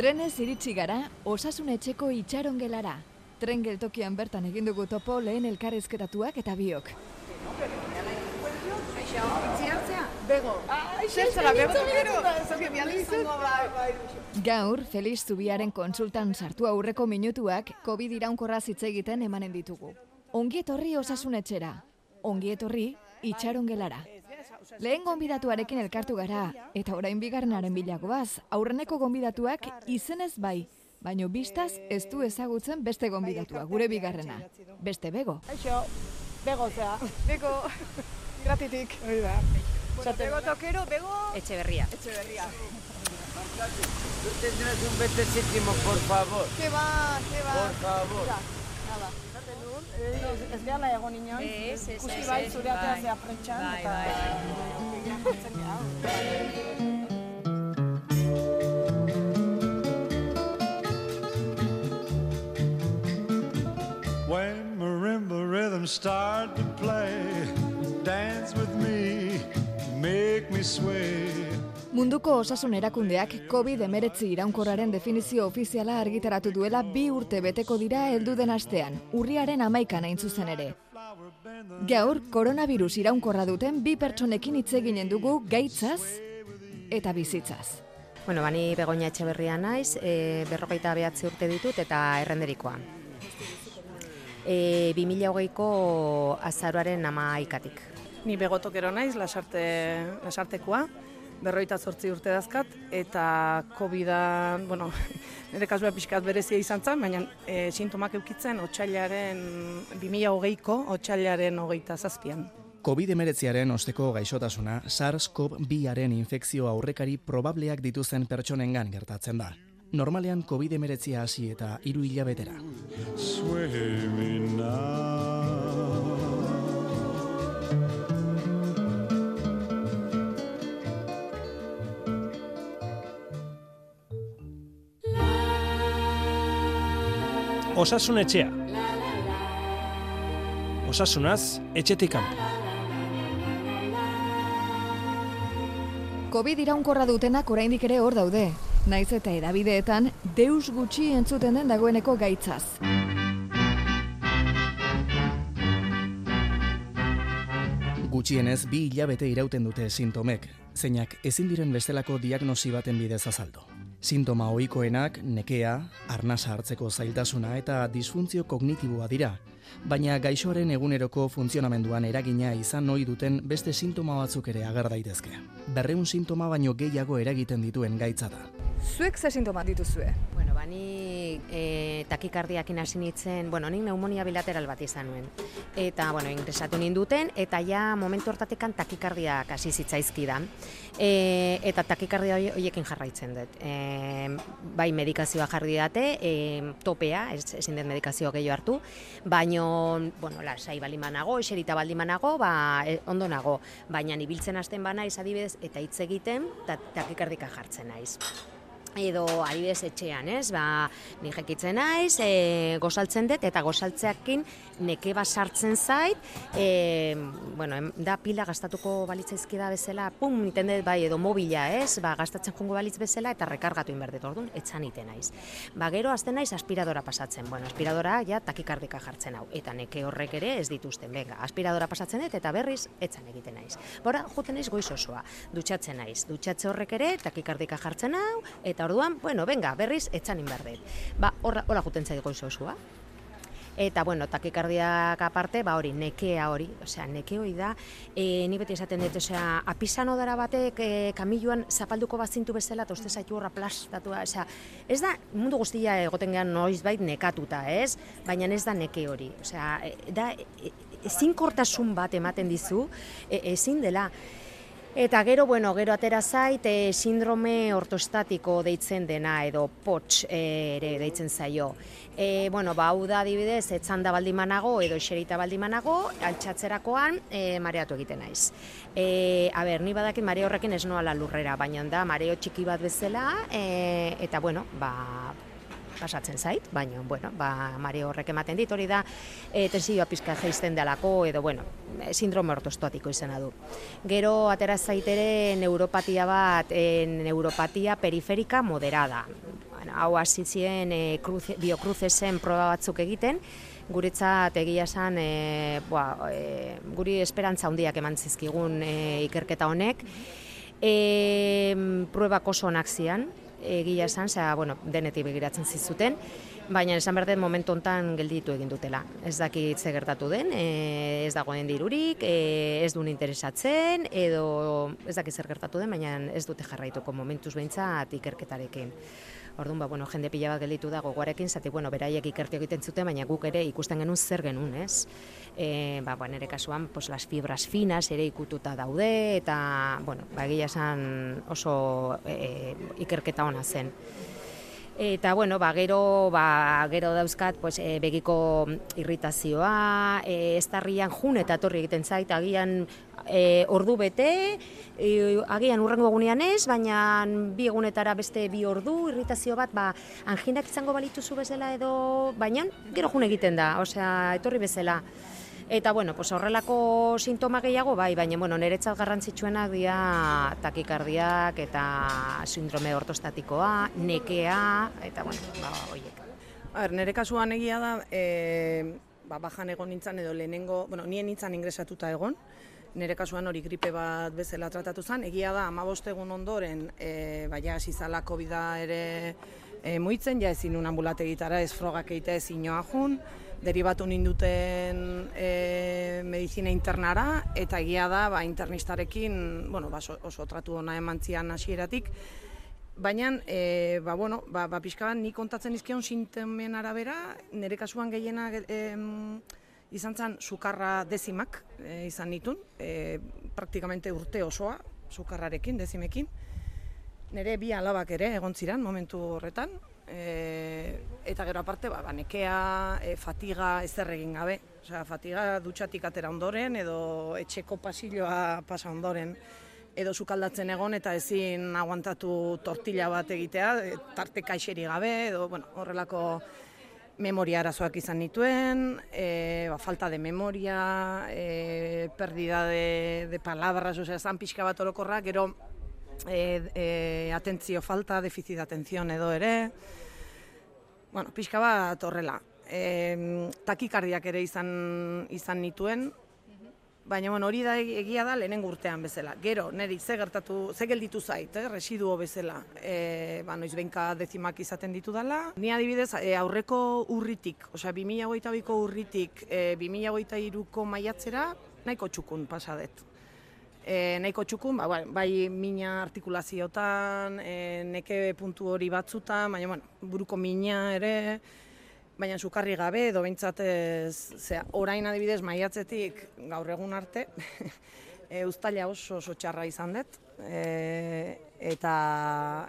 Trenez iritsi gara, osasun etxeko itxaron gelara. Tren geltokian bertan egin dugu topo lehen elkarrezketatuak eta biok. Gaur, Feliz Zubiaren konsultan sartu aurreko minutuak COVID iraunkorra hitz egiten emanen ditugu. Ongi etorri osasun etxera, ongi etorri itxaron gelara. Lehen gonbidatuarekin elkartu gara, eta orain bigarrenaren bilagoaz, aurreneko gonbidatuak izenez bai, baino biztaz ez du ezagutzen beste gonbidatua, gure bigarrena. Beste bego. Aixo, bego zea. Bego, gratitik. Hori da. Bueno, bego tokero, bego... Etxeberria. Etxeberria. Tú tendrás un 20 céntimos, por favor. Que va, que va. Por favor. When marimba rhythms start to play, dance with me, make me sway. Munduko osasun erakundeak COVID-19 iraunkorraren definizio ofiziala argitaratu duela bi urte beteko dira heldu den astean, urriaren amaikan hain zuzen ere. Gaur, koronavirus iraunkorra duten bi pertsonekin hitz eginen dugu gaitzaz eta bizitzaz. Bueno, bani begonia etxeberria naiz, e, berrogeita behatzi urte ditut eta errenderikoa. E, 2008ko azaroaren ama ikatik. Ni begotokero naiz, lasarte, lasartekoa, berroita zortzi urte dazkat, eta covid bueno, nire kasua pixkat berezia izan zen, baina e, sintomak eukitzen otxailaren, 2008ko otxailaren hogeita zazpian. COVID-19aren osteko gaixotasuna SARS-CoV-2aren infekzio aurrekari probableak dituzten pertsonengan gertatzen da. Normalean COVID-19 hasi eta hiru hilabetera. Osasun etxea. Osasunaz, etxetik kanpo. COVID iraunkorra dutenak oraindik ere hor daude. Naiz eta edabideetan deus gutxi entzuten den dagoeneko gaitzaz. Gutxienez bi hilabete irauten dute sintomek, zeinak ezin diren bestelako diagnosi baten bidez azaldu. Sintoma ohikoenak nekea, arnasa hartzeko zailtasuna eta disfuntzio kognitiboa dira, baina gaixoaren eguneroko funtzionamenduan eragina izan ohi duten beste sintoma batzuk ere ager daitezke. Berreun sintoma baino gehiago eragiten dituen gaitza da. Zuek ze sintoma dituzue? Bueno, e, takikardiakin hasi nintzen, bueno, nik neumonia bilateral bat izan nuen. Eta, bueno, ingresatu ninduten, eta ja momentu hortatekan takikardiak hasi zitzaizkidan. E, eta takikardia hori- horiekin jarraitzen dut. E, bai medikazioa jarri date, e, topea, ez, ezin dut medikazio gehiago hartu, baino, bueno, lasai balimanago, eserita balimanago, ba, e, ondo nago. Baina ibiltzen hasten bana adibidez, eta hitz egiten, ta, takikardika jartzen naiz edo adibidez etxean, ez? Ba, ni jekitzen naiz, e, gozaltzen dut eta gozaltzeakin neke bat sartzen zait, e, bueno, da pila gastatuko balitzaizki da bezala, pum, iten dut bai edo mobila, ez? Ba, gastatzen jungo balitz bezala eta rekargatu inberdit, orduan, etxan iten naiz. Ba, gero azten naiz aspiradora pasatzen. Bueno, aspiradora ja takikardika jartzen hau eta neke horrek ere ez dituzten. Venga, aspiradora pasatzen dut eta berriz etzan egiten naiz. Bora, juten naiz goiz osoa. Dutxatzen naiz. Dutxatze horrek ere takikardika jartzen hau eta orduan, bueno, venga, berriz etzan inberdit. Ba, horra, hola juten zait goiz osoa. Eta, bueno, takikardiak aparte, ba hori, nekea hori, osea, neke hori da, e, ni beti esaten dut, osea, apisano dara batek e, kamiluan zapalduko bazintu bezala, eta uste zaitu horra plastatua, osea, ez da, mundu guztia egoten gehan noiz nekatuta, ez? Baina ez da neke hori, osea, e, da, e, ezinkortasun bat ematen dizu, e, ezin dela, Eta gero, bueno, gero atera zait, e, sindrome ortostatiko deitzen dena, edo POTS e, ere deitzen zaio. E, bueno, ba, hau da adibidez, etzanda baldimanago edo eserita baldimanago, altxatzerakoan e, mareatu egiten naiz. E, a ber, ni badakit mare horrekin ez noala lurrera, baina da mareo txiki bat bezala, e, eta bueno, ba, pasatzen zait, baina, bueno, ba, mare horrek ematen dit, hori da, e, tensioa pizka jaisten delako, edo, bueno, e, sindrome ortostatiko izena du. Gero, atera zaitere neuropatia bat, e, neuropatia periferika moderada. bueno, hau hasi ziren e, cruce, biokruzesen proba batzuk egiten, guretzat egia esan e, boa, e, guri esperantza handiak eman zizkigun e, ikerketa honek. E, pruebak oso onak zian, egia esan, zera, bueno, denetik begiratzen zizuten, baina esan behar momentu hontan gelditu egin dutela. Ez dakit ze gertatu den, e, ez dagoen dirurik, e, ez duen interesatzen, edo ez dakit zer gertatu den, baina ez dute jarraituko momentuz behintzat ikerketarekin. Orduan, ba, bueno, jende pila bat gelditu da gogoarekin, zati, bueno, beraiek ikertu egiten zuten, baina guk ere ikusten genuen zer genuen, ez? E, ba, bueno, ere kasuan, pues, las fibras finas ere ikututa daude, eta, bueno, ba, esan oso e, ikerketa ona zen. Eta bueno, ba, gero, ba, gero dauzkat pues, e, begiko irritazioa, e, estarrian jun eta etorri egiten zait, agian e, ordu bete, e, agian urrengo egunean ez, baina bi egunetara beste bi ordu, irritazio bat, ba, anginak izango balituzu bezala edo, baina gero jun egiten da, osea, etorri bezala. Eta bueno, pues horrelako sintoma gehiago bai, baina bueno, niretzat garrantzitsuenak dira takikardiak eta sindrome ortostatikoa, nekea eta bueno, ba hoiek. A ber, nire kasuan egia da, e, ba, bajan egon nintzen edo lehenengo, bueno, nien nintzen ingresatuta egon, nire kasuan hori gripe bat bezala tratatu zen, egia da, amabost egun ondoren, e, ba, ja, zizala covid ere e, muitzen, ja ezin un ambulategitara ez frogak egitea ezin joa jun, deribatu ninduten e, medizina internara, eta egia da, ba, internistarekin, bueno, ba, oso, tratu ona eman zian hasieratik, Baina, e, ba, bueno, ba, ba, pixka bat, ni kontatzen izkion sintomen arabera, nire kasuan gehiena e, izan zen sukarra dezimak e, izan nitun, e, praktikamente urte osoa, sukarrarekin, dezimekin. Nire bi alabak ere egon ziren momentu horretan, e, eta gero aparte, ba, ba nekea, e, fatiga ez egin gabe. Osea, fatiga dutxatik atera ondoren, edo etxeko pasilloa pasa ondoren, edo sukaldatzen egon eta ezin aguantatu tortilla bat egitea, e, tarte kaixeri gabe, edo bueno, horrelako memoria arazoak izan nituen, e, ba, falta de memoria, e, perdida de, de palabras, osea, zan pixka bat orokorra, gero e, e, atentzio falta, defizit atenzion edo ere, bueno, pixka bat horrela. E, takikardiak ere izan, izan nituen, baina bueno, hori da egia da lehenen urtean bezala. Gero, neri, ze gertatu, ze gelditu zait, eh, residuo bezala, e, ba, noiz benka dezimak izaten ditu dela. Ni adibidez, e, aurreko urritik, osea, 2008ko urritik, e, 2008ko maiatzera, nahiko txukun pasadet e, nahiko txukun, ba, bai, bai mina artikulaziotan, e, neke puntu hori batzutan, baina bueno, buruko mina ere, baina sukarri gabe, edo behintzat zera, orain adibidez maiatzetik gaur egun arte, e, ustaila oso oso txarra izan dut, e, eta,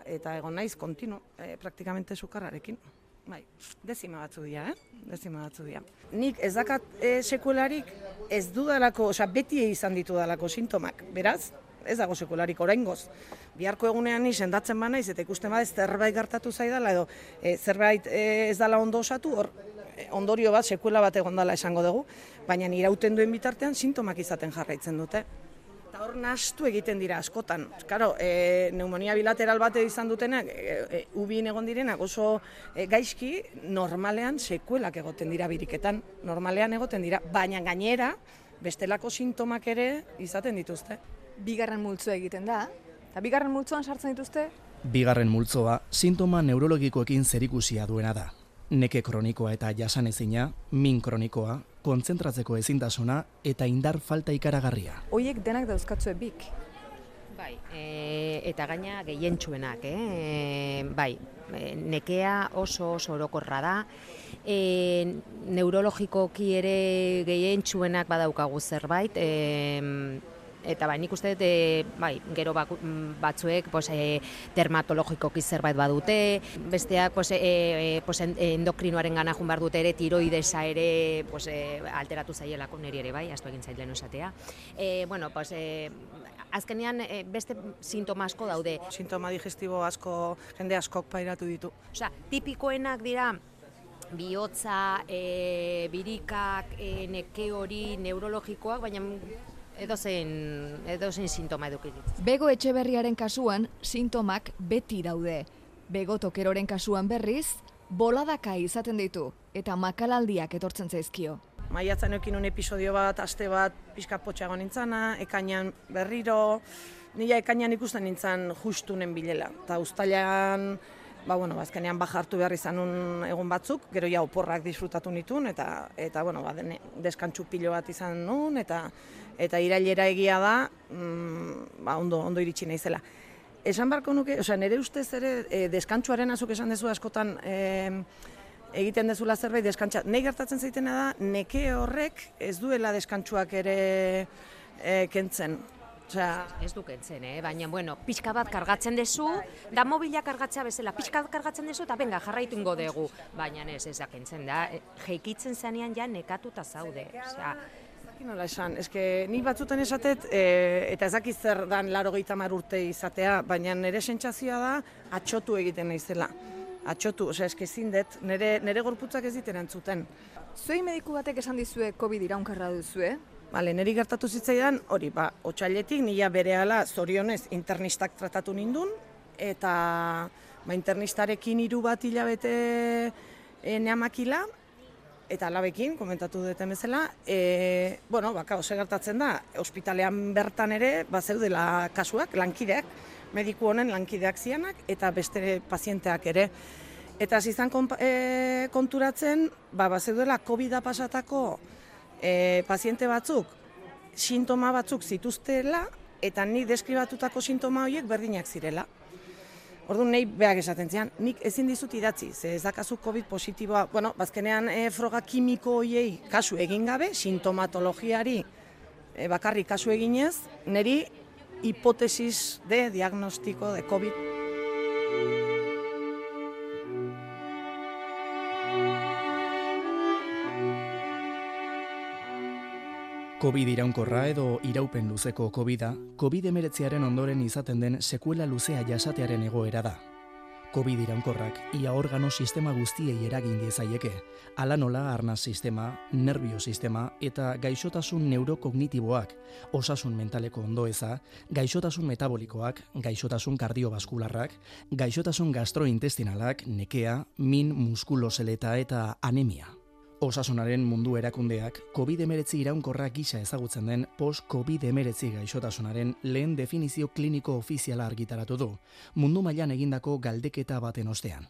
eta egon naiz kontinu, e, praktikamente sukarrarekin. Bai, dezima batzu dira, eh? Dezima batzu dira. Nik ez dakat e, sekularik ez dudalako, osea, beti izan ditu dalako sintomak, beraz, ez dago sekularik oraingoz. Biharko egunean ni sendatzen ba naiz eta ikusten bada zerbait gertatu zaidala edo e, zerbait e, ez dala ondo osatu, hor ondorio bat sekuela bat egon dela esango dugu, baina irauten duen bitartean sintomak izaten jarraitzen dute hor nastu egiten dira askotan. Karo, e, neumonia bilateral bate izan dutenak, e, e, ubin egon direnak oso e, gaizki, normalean sekuelak egoten dira biriketan. Normalean egoten dira, baina gainera, bestelako sintomak ere izaten dituzte. Bigarren multzoa egiten da, eta bigarren multzoan sartzen dituzte? Bigarren multzoa, sintoma neurologikoekin zerikusia duena da. Neke kronikoa eta jasanezina, min kronikoa, kontzentratzeko ezintasuna eta indar falta ikaragarria. Hoiek denak dauzkatzue bik. Bai, e, eta gaina gehientsuenak, eh? E, bai, e, nekea oso oso orokorra da. E, neurologikoki ere gehientsuenak badaukagu zerbait, e, eta bai, nik uste dut, e, bai, gero batzuek pues, e, dermatologikoki zerbait badute, besteak pues, e, pues, endokrinoaren gana jun dute ere, tiroidesa ere pues, e, alteratu zaielako niri ere, bai, astu egin zailen esatea. E, bueno, pues, e, azkenean e, beste sintoma asko daude. Sintoma digestibo asko, jende askok pairatu ditu. Osea, tipikoenak dira, bihotza, e, birikak, e, neke hori, neurologikoak, baina edo zein, edo zein sintoma edukitik. Bego etxeberriaren kasuan, sintomak beti daude. Bego tokeroren kasuan berriz, boladaka izaten ditu eta makalaldiak etortzen zaizkio. Maiatzen eukin un episodio bat, aste bat, pixka potxago nintzana, ekainan berriro, nila ekainan ikusten nintzen justunen bilela. Eta ustailan, ba, bueno, azkenean bajartu behar izan un egun batzuk, gero ja oporrak disfrutatu nitun, eta, eta bueno, ba, dene, deskantxu pilo bat izan nun, eta eta irailera egia da, mm, ba, ondo, ondo iritsi naizela. Esan barko nuke, osea, nire ustez ere, e, deskantxuaren azuk esan dezu askotan, e, egiten dezula zerbait deskantxa. Nei gertatzen zaitena da, neke horrek ez duela deskantxuak ere e, kentzen. Osea, Ez du kentzen, eh? baina, bueno, pixka bat kargatzen dezu, da mobila kargatzea bezala, pixka bat kargatzen dezu, eta benga, jarraitu ingo dugu. Baina ez, ez da kentzen da, eh, jeikitzen zenean ja nekatuta zaude. Osea, nola esan, eske ni batzutan esatet, e, eta ez dakit zer dan laro mar urte izatea, baina nire sentsazioa da atxotu egiten naizela. Atxotu, osea, eske ezin dut, nire, nire gorputzak ez dit erantzuten. Zuei mediku batek esan dizue COVID iraunkarra duzue? Bale, niri gertatu zitzaidan, hori, ba, otxailetik nila berehala zorionez internistak tratatu nindun, eta ba, internistarekin hiru bat hilabete e, neamakila, eta alabekin, komentatu duten bezala, e, bueno, baka, ose gertatzen da, ospitalean bertan ere, ba, zeudela kasuak, lankideak, mediku honen lankideak zianak, eta beste pazienteak ere. Eta hasi izan konpa- e, konturatzen, ba, ba zeudela COVID-a pasatako e, paziente batzuk, sintoma batzuk zituztela, eta nik deskribatutako sintoma horiek berdinak zirela. Orduan nahi beak esaten zian, nik ezin dizut idatzi, ze ez dakazu COVID positiboa, bueno, bazkenean e, froga kimiko hoiei kasu egin gabe, sintomatologiari e, bakarrik kasu eginez, niri hipotesis de diagnostiko de COVID COVID iraunkorra edo iraupen luzeko COVID-a, COVID-19aren ondoren izaten den sekuela luzea jasatearen egoera da. COVID iraunkorrak ia organo sistema guztiei eragin diezaieke, ala nola arnaz sistema, nervio sistema eta gaixotasun neurokognitiboak, osasun mentaleko ondoeza, gaixotasun metabolikoak, gaixotasun kardiobaskularrak, gaixotasun gastrointestinalak, nekea, min muskuloseleta eta anemia. Osasunaren mundu erakundeak COVID-19 iraunkorra gisa ezagutzen den post-COVID-19 gaixotasunaren lehen definizio kliniko ofiziala argitaratu du, mundu mailan egindako galdeketa baten ostean.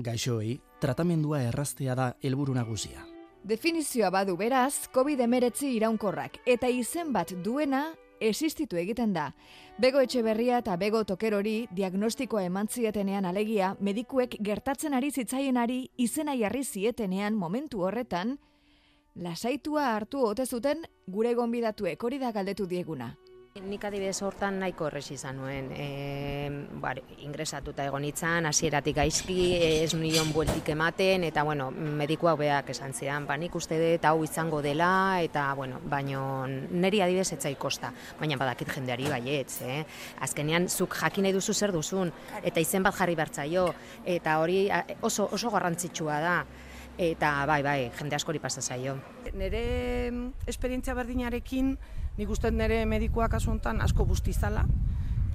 Gaixoei, tratamendua erraztea da helburu nagusia. Definizioa badu beraz, COVID-19 iraunkorrak eta izen bat duena existitu egiten da. Bego Etxeberria eta Bego Tokerori diagnostikoa eman zietenean alegia, medikuek gertatzen ari zitzaienari izena jarri zietenean momentu horretan, lasaitua hartu ote zuten gure gonbidatuek hori da galdetu dieguna. Nik adibidez hortan nahiko errez izan nuen, e, bar, ingresatuta egon itzan, hasieratik gaizki, ez nion bueltik ematen, eta bueno, medikuak beak esan zidan, ba, nik uste dut hau izango dela, eta bueno, baino neri adibidez etzai kosta, baina badakit jendeari baietz, eh? Azkenean, zuk jakin nahi duzu zer duzun, eta izen bat jarri bertzaio, eta hori oso, oso garrantzitsua da, eta bai, bai, jende askori pasa zaio. Nire mm, esperientzia berdinarekin, nik uste nire medikoak kasu honetan asko bustizala,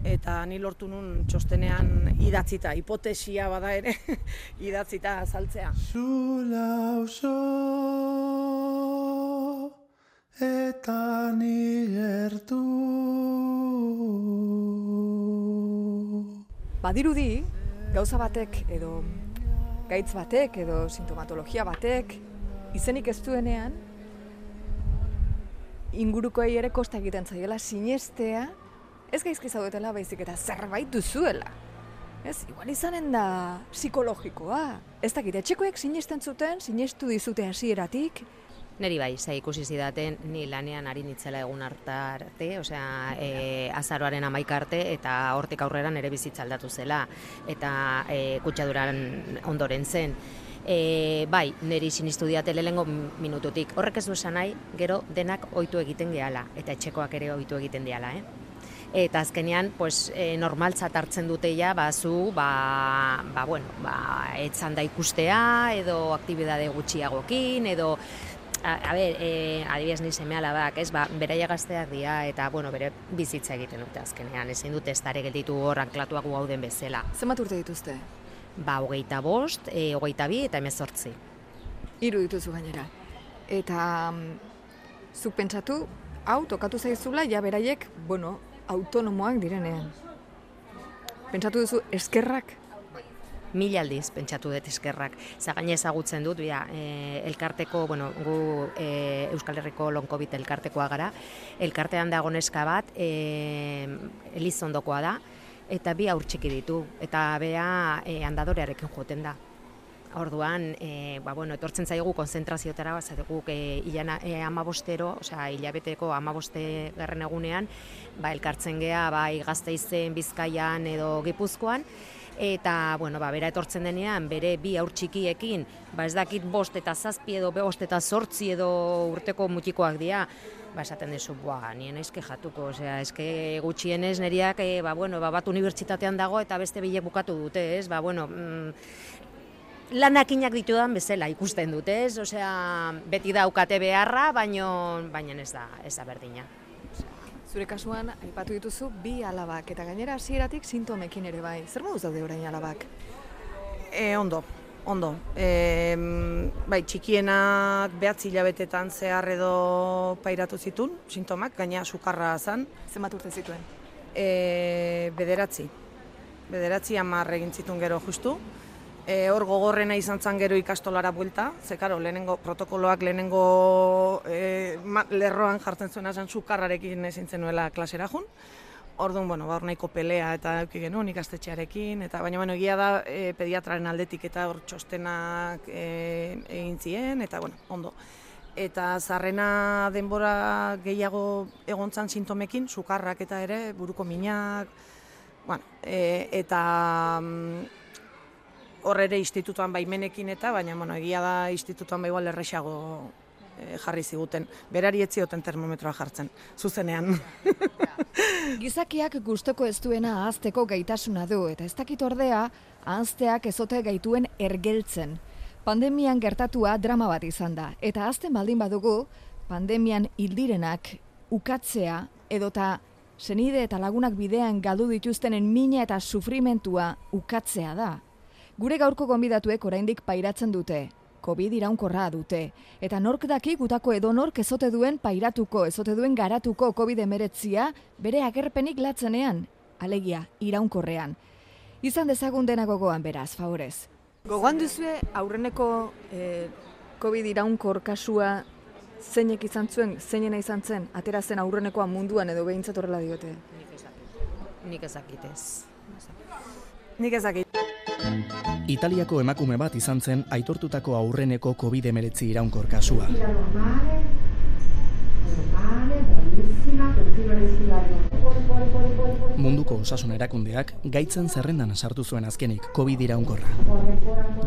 eta ni lortu nun txostenean idatzita, hipotesia bada ere, idatzita azaltzea. Zula oso eta ni gertu. Badirudi, gauza batek edo gaitz batek edo sintomatologia batek izenik ez duenean ingurukoei ere kosta egiten zaiela sinestea ez gaizki zaudetela baizik eta zerbait duzuela. Ez, igual izanen da psikologikoa. Ez dakit, etxekoek sinesten zuten, sinestu dizute hasieratik, Neri bai, ze ikusi zidaten, ni lanean ari nitzela egun hartarte, osea, e, azaroaren amaik arte, eta hortik aurrera nere bizitza aldatu zela, eta e, kutsaduran ondoren zen. E, bai, neri sinistu diate lehengo minututik. Horrek ez du esan nahi, gero denak ohitu egiten gehala, eta etxekoak ere ohitu egiten diala, eh? Eta azkenean, pues, e, normaltzat hartzen dute ja, ba, zu, ba, ba, bueno, ba, etzan da ikustea, edo aktibidade gutxiagokin, edo A, a ber, e, adibidez ni seme alabak, ez, ba, beraia gazteak dira eta, bueno, bere bizitza egiten dute azkenean, ezin dute ez dare gelditu hor anklatuak gauden bezala. zenbat urte dituzte? Ba, hogeita bost, e, hogeita bi eta emezortzi. Hiru dituzu gainera. Eta mm, zuk pentsatu, hau tokatu zaizula ja beraiek, bueno, autonomoak direnean. Pentsatu duzu eskerrak mila aldiz pentsatu dut eskerrak. Zagaine ezagutzen dut, bia, e, elkarteko, bueno, gu e, Euskal Herriko lonkobit elkartekoa gara, elkartean dago neska bat, e, elizondokoa da, eta bi aur txiki ditu, eta bea e, andadorearekin joten da. Orduan, e, ba, bueno, etortzen zaigu konzentraziotara, bat guk e, ilana, e, amabostero, osea, hilabeteko amaboste garren egunean, ba, elkartzen gea, bai, gazteizen, bizkaian edo gipuzkoan, eta bueno, ba, bera etortzen denean bere bi aur txikiekin, ba ez dakit bost eta zazpi edo bost eta zortzi edo urteko mutikoak dira, ba esaten dezu, ba, nien aizke jatuko, osea, eske gutxienez neriak, e, ba, bueno, ba, bat unibertsitatean dago eta beste bilek bukatu dute, ez, ba, bueno, mm, lanakinak ditudan bezala ikusten dute, ez, osea, beti daukate beharra, baino, baina ez da, ez da berdina. Zure kasuan, aipatu dituzu bi alabak, eta gainera hasieratik sintomekin ere bai. Zer moduz daude orain alabak? E, ondo, ondo. E, bai, txikienak behatzi hilabetetan zehar edo pairatu zitun, sintomak, gaina sukarra zan. Zenbat urte zituen? E, bederatzi. Bederatzi hamar egin zitun gero justu. E, hor gogorrena izan zan gero ikastolara buelta, ze karo, lehenengo protokoloak lehenengo e, lerroan jartzen zuena zen sukarrarekin ezin zenuela klasera jun. Orduan, bueno, ba, nahiko pelea eta euki genuen ikastetxearekin, eta baina, bueno, egia da e, pediatraren aldetik eta hor txostenak e, egin zien, eta, bueno, ondo. Eta zarrena denbora gehiago egontzan sintomekin, sukarrak eta ere, buruko minak, bueno, e, eta mm, hor ere institutuan baimenekin eta, baina bueno, egia da institutuan bai igual erresago e, jarri ziguten. Berari ez zioten termometroa jartzen, zuzenean. Gizakiak gustoko ez duena ahazteko gaitasuna du, eta ez dakit ordea, ahazteak ezote gaituen ergeltzen. Pandemian gertatua drama bat izan da, eta azten baldin badugu, pandemian hildirenak ukatzea edota senide eta lagunak bidean galdu dituztenen mina eta sufrimentua ukatzea da. Gure gaurko gonbidatuek oraindik pairatzen dute. Covid iraunkorra dute. Eta nork daki gutako edo nork ezote duen pairatuko, ezote duen garatuko Covid emeretzia bere agerpenik latzenean. Alegia, iraunkorrean. Izan dezagun dena gogoan beraz, favorez. Gogoan duzue aurreneko eh, Covid iraunkor kasua zeinek izan zuen, zeinena izan zen, atera zen aurrenekoa munduan edo behintzat horrela diote? Nik ezakitez. Nik ezakit. Italiako emakume bat izan zen aitortutako aurreneko COVID-19 iraunkor kasua. Munduko osasun erakundeak gaitzen zerrendan sartu zuen azkenik COVID iraunkorra.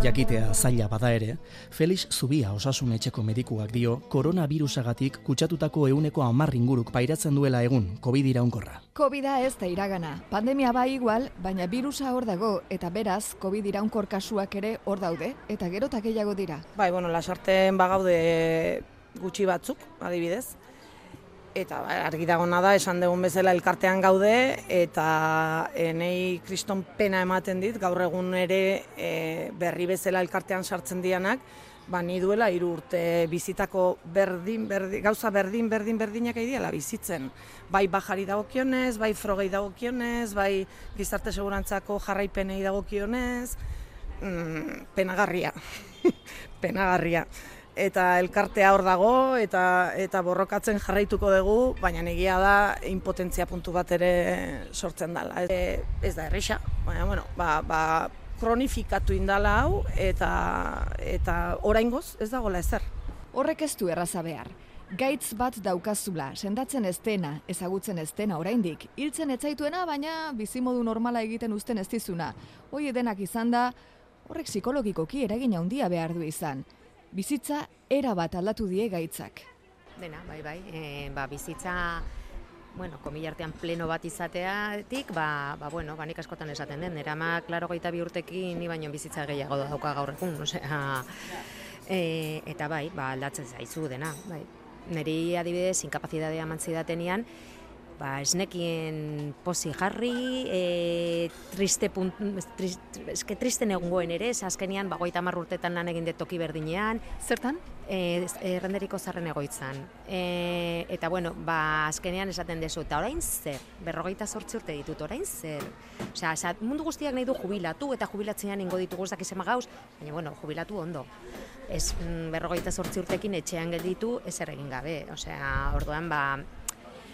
Jakitea zaila bada ere, Felix Zubia osasun etxeko medikuak dio koronavirusagatik kutsatutako euneko amarringuruk pairatzen duela egun COVID iraunkorra. covid ez da iragana. Pandemia bai igual, baina virusa hor dago eta beraz COVID iraunkor kasuak ere hor daude eta gero gehiago dira. Bai, bueno, lasarten bagaude gutxi batzuk, adibidez eta ba, argi dagona da esan dugun bezala elkartean gaude eta enei kriston pena ematen dit gaur egun ere e, berri bezala elkartean sartzen dianak ba ni duela hiru urte bizitako berdin, berdin gauza berdin berdin berdinak aidiala bizitzen. Bai bajari dagokionez bai frogei dagokionez bai gizarte segurantzako jarraipenei dagokionez mm, penagarria. Penagarria eta elkartea hor dago eta eta borrokatzen jarraituko dugu, baina egia da impotentzia puntu bat ere sortzen dela. E, ez da erresa, baina bueno, ba, ba, kronifikatu indala hau eta eta oraingoz ez dagola ezer. Horrek ez du erraza behar. Gaitz bat daukazula, sendatzen ez ezagutzen ez dena oraindik, hiltzen etzaituena, baina bizimodu normala egiten uzten ez dizuna. Hoi edenak izan da, horrek psikologikoki eragin handia behar du izan bizitza era bat aldatu die gaitzak. Dena, bai, bai, e, ba, bizitza, bueno, komilartean pleno bat izateatik, ba, ba, bueno, ba, nik askotan esaten den, nera ma, klaro gaita bi urtekin, ni baino bizitza gehiago dauka gaur egun, osea, e, eta bai, ba, aldatzen zaizu dena, bai. Neri adibidez, inkapazitatea mantzi datenean, ba, esnekien pozi jarri, e, triste punt, trist, eske tristen egungoen ere, azkenian, ba, goita urtetan lan egin dut toki berdinean, Zertan? e, errenderiko zarren egoitzan. E, eta bueno, ba, azkenean esaten dezu, eta orain zer, berrogeita sortzi urte ditut, orain zer. Osea, esa, mundu guztiak nahi du jubilatu, eta jubilatzean ingo ditugu dakizema gauz, baina bueno, jubilatu ondo. Ez mm, berrogeita sortzi urtekin etxean gelditu, ez egin gabe. Osea, orduan, ba,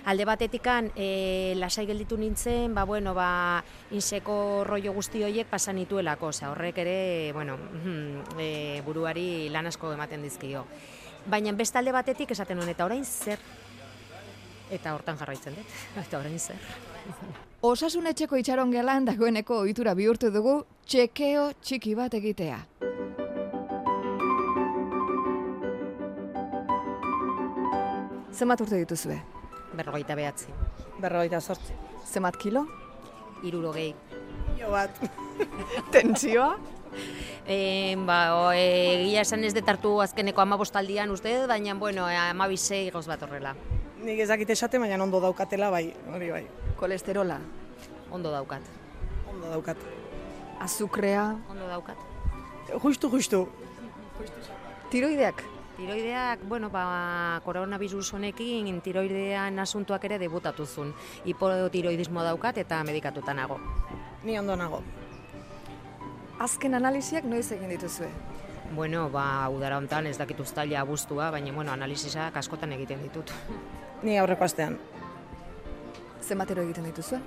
alde batetikan e, lasai gelditu nintzen, ba, bueno, ba, inseko rollo guzti horiek pasan nituelako, osea, horrek ere, bueno, e, buruari lan asko ematen dizkio. Baina beste alde batetik esaten nuen, eta orain zer? Eta hortan jarraitzen dut, eta orain zer? Osasun etxeko itxaron gelan dagoeneko ohitura bihurtu dugu txekeo txiki bat egitea. Zenbat urte dituzue? Berrogeita behatzi. Berrogeita sortzi. Zenbat kilo? Irurogei. Jo bat. Tentsioa? E, ba, o, e, egia esan ez detartu azkeneko amabostaldian uste, baina, bueno, e, amabisei goz bat horrela. Nik ezakit esate, baina ondo daukatela, bai, hori bai. Kolesterola? Ondo daukat. Ondo daukat. Azukrea? Ondo daukat. Justu, justu. Tiroideak? Tiroideak, bueno, ba, koronavirus honekin tiroidean asuntuak ere debutatuzun. Hipotiroidismo daukat eta medikatuta nago. Ni ondo nago. Azken analiziak noiz egin dituzue? Bueno, ba, udara hontan ez dakit uztaila abuztua, baina, bueno, analizisak askotan egiten ditut. Ni aurreko astean. Zenbatero egiten dituzue?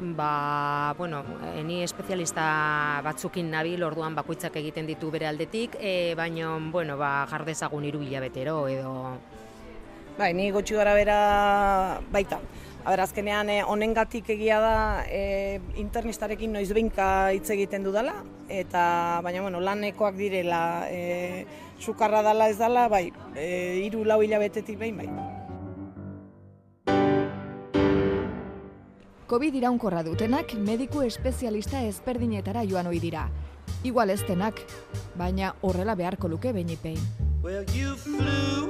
Ba, bueno, e, ni espezialista batzukin nabil, orduan bakoitzak egiten ditu bere aldetik, e, baina, bueno, ba, jardezagun hiru hilabetero edo... Bai, ni gutxi gara bera baita. Aber, azkenean eh, honengatik egia da eh, internistarekin noiz behinka hitz egiten dudala, eta baina bueno, lanekoak direla, eh, sukarra dala ez dala, bai, eh, hiru lau hilabetetik behin bai. COVID iraunkorra dutenak mediku espezialista ezberdinetara joan ohi dira. Igual ez denak, baina horrela beharko luke beinipein. Well, you flew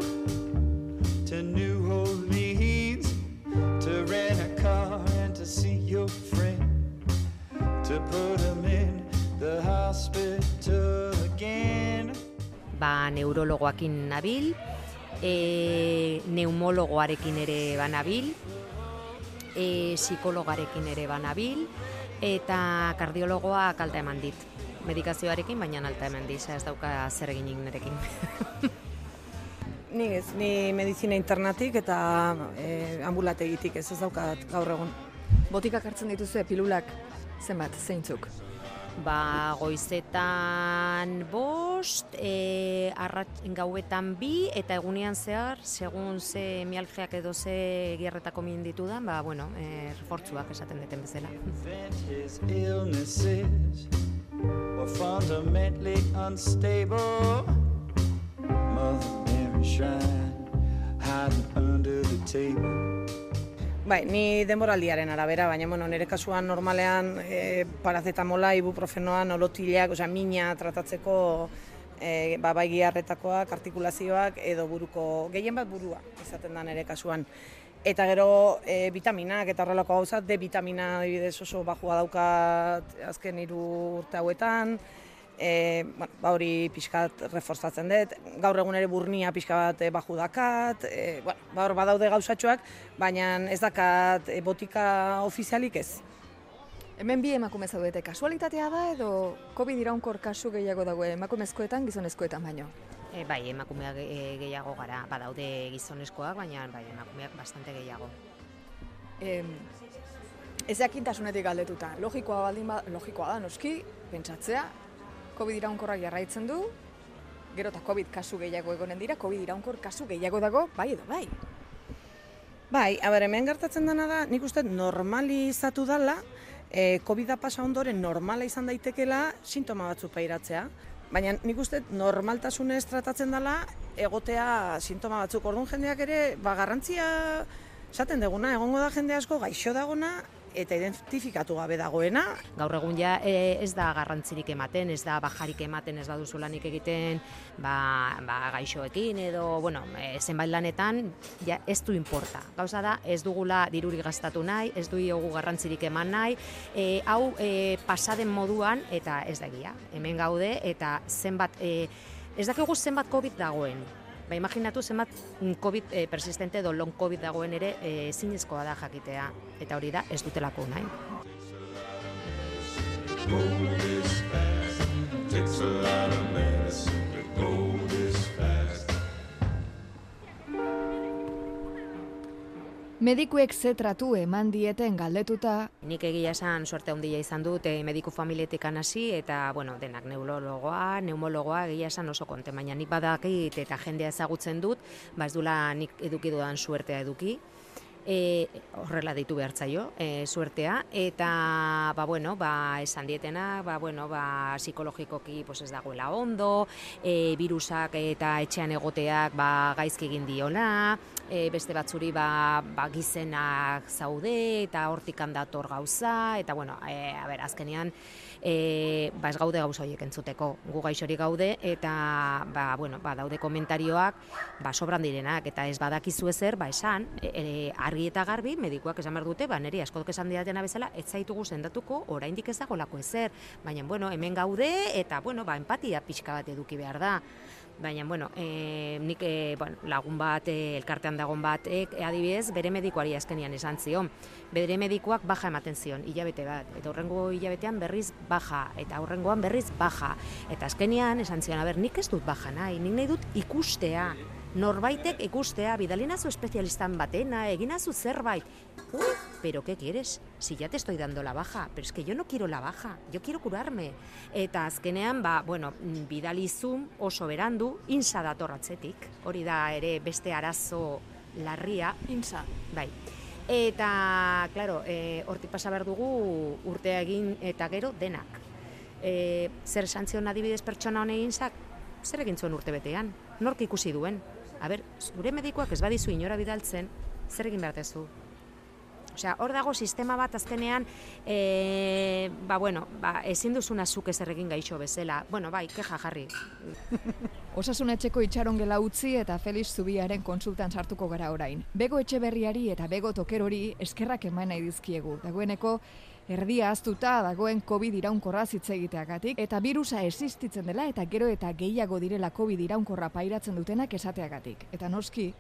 to New Orleans to rent a car and to see your friend, to put him in the hospital again. ba, neurologoakin nabil, e, neumologoarekin ere banabil, e, psikologarekin ere banabil, eta kardiologoak alta eman dit. Medikazioarekin, baina alta eman dit, ez dauka zer eginik nerekin. Ni ez, ni medizina internatik eta eh, ambulategitik ez ez daukat gaur egun. Botikak hartzen dituzue pilulak zenbat, zeintzuk? Ba, goizetan bost, e, arrat, gauetan bi, eta egunean zehar, segun ze mialgiak edo ze gierretako min ditudan, ba, bueno, e, refortzuak esaten deten bezala. Fundamentally unstable. Mother Mary shrine hiding under the table. Bai, ni denboraldiaren arabera, baina bueno, nire kasuan normalean e, parazetamola, ibuprofenoa, nolotilak, osea, mina tratatzeko e, ba, bai giarretakoak, artikulazioak edo buruko, gehien bat burua izaten da nire kasuan. Eta gero e, vitaminak eta horrelako gauza, D vitamina adibidez oso bajua daukat azken hiru urte hauetan, e, bueno, ba hori pixkat reforzatzen dut, gaur egun ere burnia pixka bat e, baju dakat, e, bueno, ba hor badaude gauzatxoak, baina ez dakat e, botika ofizialik ez. Hemen bi emakume zaudete, kasualitatea da edo COVID iraunkor kasu gehiago dago emakumezkoetan, gizonezkoetan baino? E, bai, emakumeak e, gehiago gara, badaude gizonezkoak, baina bai, emakumeak bastante gehiago. Em, ez jakintasunetik galdetuta, logikoa baldin ba, logikoa da noski, pentsatzea, COVID iraunkorrak jarraitzen du, gero eta COVID kasu gehiago egonen dira, COVID iraunkor kasu gehiago dago, bai edo bai. Bai, aber hemen gertatzen dena da, nik uste normalizatu dala, e, COVID-a pasa ondoren normala izan daitekela sintoma batzuk pairatzea. Baina nik uste normaltasunez tratatzen dela egotea sintoma batzuk. Orduan jendeak ere, ba, garrantzia esaten deguna, egongo da jende asko gaixo dagona, eta identifikatu gabe dagoena. Gaur egun ja e, ez da garrantzirik ematen, ez da bajarik ematen, ez baduzu lanik egiten ba, ba, gaixoekin edo, bueno, e, zenbait lanetan ja ez du inporta. Gauza da, ez dugula diruri gastatu nahi, ez du iogu garrantzirik eman nahi, e, hau e, pasaden moduan eta ez da egia. Hemen gaude eta zenbat, e, ez dakigu zenbat COVID dagoen, Ba, imaginatu zenbat COVID eh, persistente edo long COVID dagoen ere eh, ezinezkoa da jakitea. Eta hori da ez dutelako nahi. Takes a lot of Medikuek ze tratu eman dieten galdetuta, Nik egia esan suerte handia izan dut eh, mediku familietik hasi eta bueno, denak neurologoa, neumologoa egia esan oso konte, baina nik badakit eta jendea ezagutzen dut, ba ez dula nik eduki dudan suertea eduki. E, horrela ditu behartzaio, e, suertea, eta, ba, bueno, ba, esan dietena, ba, bueno, ba, psikologikoki pues, ez dagoela ondo, e, virusak eta etxean egoteak ba, gaizki egin diola, e, beste batzuri ba, ba, gizenak zaude eta hortik dator gauza, eta bueno, e, a ber, azkenean e, ba, ez gaude gauza horiek entzuteko, gu gaixorik gaude, eta ba, bueno, ba, daude komentarioak ba, sobran direnak, eta ez badakizu ezer, ba, esan, e, e, argi eta garbi, medikuak esan behar dute, ba, niri askodok esan didatena bezala, ez zaitugu sendatuko, oraindik ez dagolako ezer, baina, bueno, hemen gaude, eta, bueno, ba, empatia pixka bat eduki behar da. Baina, bueno, e, nik e, bueno, lagun bat, e, elkartean dagon bat, e, adibidez, bere medikuari azkenian esan zion. Bere medikuak baja ematen zion, hilabete bat. Eta horrengo hilabetean berriz baja, eta horrengoan berriz baja. Eta azkenian esan zion, a ber, nik ez dut baja nahi, nik nahi dut ikustea. Norbaitek ikustea, bidalinazu espezialistan batena, eginazu zerbait. Uy, pero ¿qué quieres? Si ya te estoy dando la baja, pero es que yo no quiero la baja, yo quiero curarme. Eta azkenean, ba, bueno, bidalizum oso berandu, insa dator atzetik. Hori da ere beste arazo larria. insa. Bai. Eta, claro, e, hortik pasa behar dugu urtea egin eta gero denak. E, zer esan zion adibidez pertsona hone insak, zer egin zuen urte betean? Nork ikusi duen? A ber, zure medikoak ez badizu inora bidaltzen, zer egin behar dezu? Osea, hor dago sistema bat azkenean, e, ba, bueno, ba, ezin duzuna zuk ezer egin gaixo bezala. Bueno, bai, keja jarri. Osasun etxeko itxaron gela utzi eta Felix Zubiaren konsultan sartuko gara orain. Bego etxeberriari eta bego tokerori eskerrak eman nahi dizkiegu. Dagoeneko erdia aztuta dagoen COVID iraunkorra hitz egiteagatik eta virusa existitzen dela eta gero eta gehiago direla COVID iraunkorra pairatzen dutenak esateagatik. Eta noski,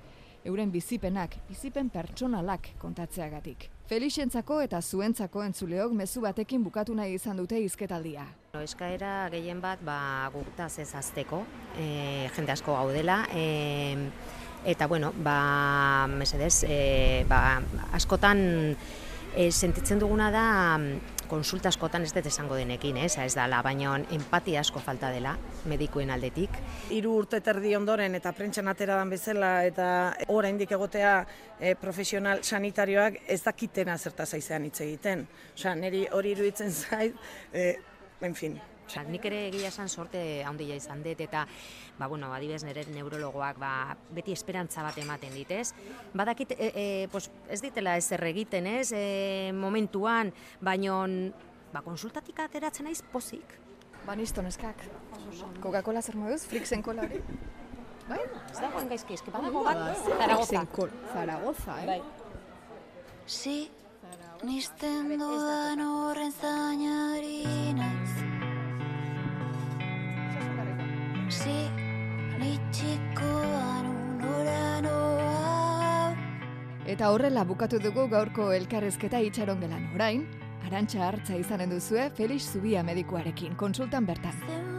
euren bizipenak, bizipen pertsonalak kontatzeagatik. Felixentzako eta zuentzako entzuleok mezu batekin bukatu nahi izan dute hizketaldia. No, eskaera gehien bat ba, gutaz ez azteko, e, jende asko gaudela, e, eta bueno, ba, mesedez, e, ba, askotan e, sentitzen duguna da mm, konsulta askotan ez dut esango denekin, ez, ez dala, baina empatia asko falta dela medikuen aldetik. hiru urte terdi ondoren eta prentxan atera dan bezala eta oraindik egotea e, profesional sanitarioak ez dakitena zertaz aizean hitz egiten. Osea, niri hori iruditzen zait, e, en fin, Osea, nik ere egia esan sorte handia izan dut eta ba bueno, adibez nire neurologoak ba, beti esperantza bat ematen dit, ez? Badakit e, e, pues, ez ditela ezer egiten, ez? E, momentuan, baino ba konsultatik ateratzen naiz pozik. Ba, nisto neskak. Coca-Cola zer moduz? Flixen kola hori? Bai? Ez dagoen gaizki, eski badago bat, Zaragoza. Flixen kola. Zaragoza, eh? Bai. Si, nisten dudan horren zainari naiz Eta horrela bukatu dugu gaurko elkarrezketa itxaron gelan orain, arantxa hartza izanen duzue Felix Zubia medikuarekin, konsultan bertan.